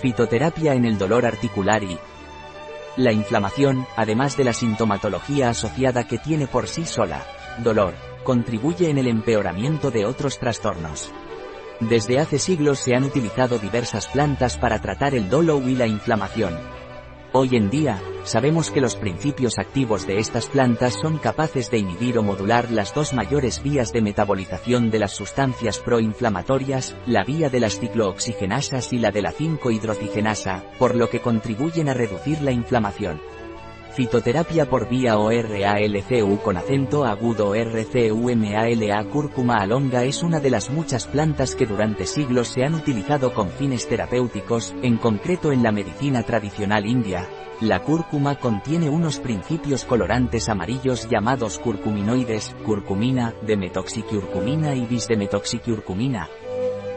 Fitoterapia en el dolor articular y la inflamación, además de la sintomatología asociada que tiene por sí sola, dolor, contribuye en el empeoramiento de otros trastornos. Desde hace siglos se han utilizado diversas plantas para tratar el dolor y la inflamación. Hoy en día, sabemos que los principios activos de estas plantas son capaces de inhibir o modular las dos mayores vías de metabolización de las sustancias proinflamatorias, la vía de las ciclooxigenasas y la de la 5-hidroxigenasa, por lo que contribuyen a reducir la inflamación. Fitoterapia por vía ORALCU con acento agudo RCUMALA cúrcuma alonga es una de las muchas plantas que durante siglos se han utilizado con fines terapéuticos, en concreto en la medicina tradicional india. La cúrcuma contiene unos principios colorantes amarillos llamados curcuminoides, curcumina, demetoxicurcumina y bisdemetoxicurcumina.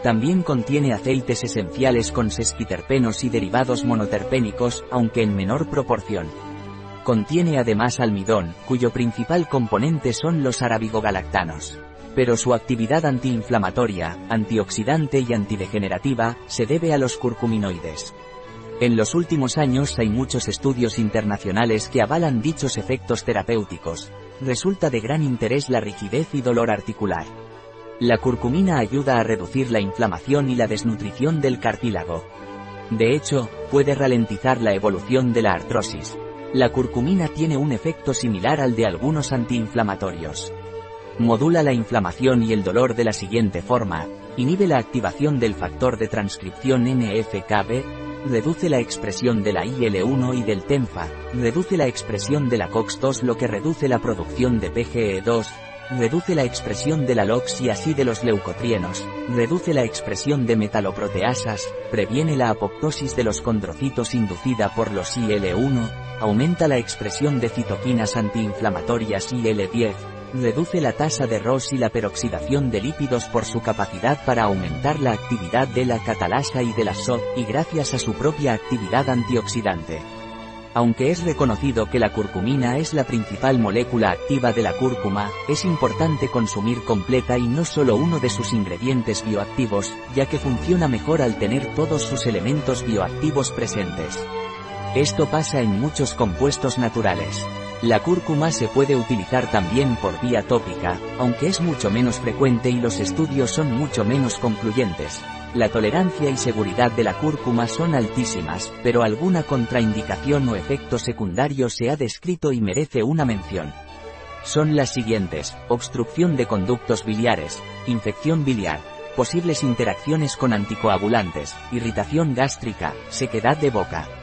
También contiene aceites esenciales con sesquiterpenos y derivados monoterpénicos, aunque en menor proporción. Contiene además almidón, cuyo principal componente son los arabigogalactanos. Pero su actividad antiinflamatoria, antioxidante y antidegenerativa, se debe a los curcuminoides. En los últimos años hay muchos estudios internacionales que avalan dichos efectos terapéuticos. Resulta de gran interés la rigidez y dolor articular. La curcumina ayuda a reducir la inflamación y la desnutrición del cartílago. De hecho, puede ralentizar la evolución de la artrosis, la curcumina tiene un efecto similar al de algunos antiinflamatorios. Modula la inflamación y el dolor de la siguiente forma, inhibe la activación del factor de transcripción NFKB, reduce la expresión de la IL-1 y del TENFA, reduce la expresión de la COX-2 lo que reduce la producción de PGE2, reduce la expresión de la LOX y así de los leucotrienos, reduce la expresión de metaloproteasas, previene la apoptosis de los condrocitos inducida por los IL-1, aumenta la expresión de citoquinas antiinflamatorias IL-10, reduce la tasa de ROS y la peroxidación de lípidos por su capacidad para aumentar la actividad de la catalasa y de la SOD, y gracias a su propia actividad antioxidante. Aunque es reconocido que la curcumina es la principal molécula activa de la cúrcuma, es importante consumir completa y no solo uno de sus ingredientes bioactivos, ya que funciona mejor al tener todos sus elementos bioactivos presentes. Esto pasa en muchos compuestos naturales. La cúrcuma se puede utilizar también por vía tópica, aunque es mucho menos frecuente y los estudios son mucho menos concluyentes. La tolerancia y seguridad de la cúrcuma son altísimas, pero alguna contraindicación o efecto secundario se ha descrito y merece una mención. Son las siguientes, obstrucción de conductos biliares, infección biliar, posibles interacciones con anticoagulantes, irritación gástrica, sequedad de boca.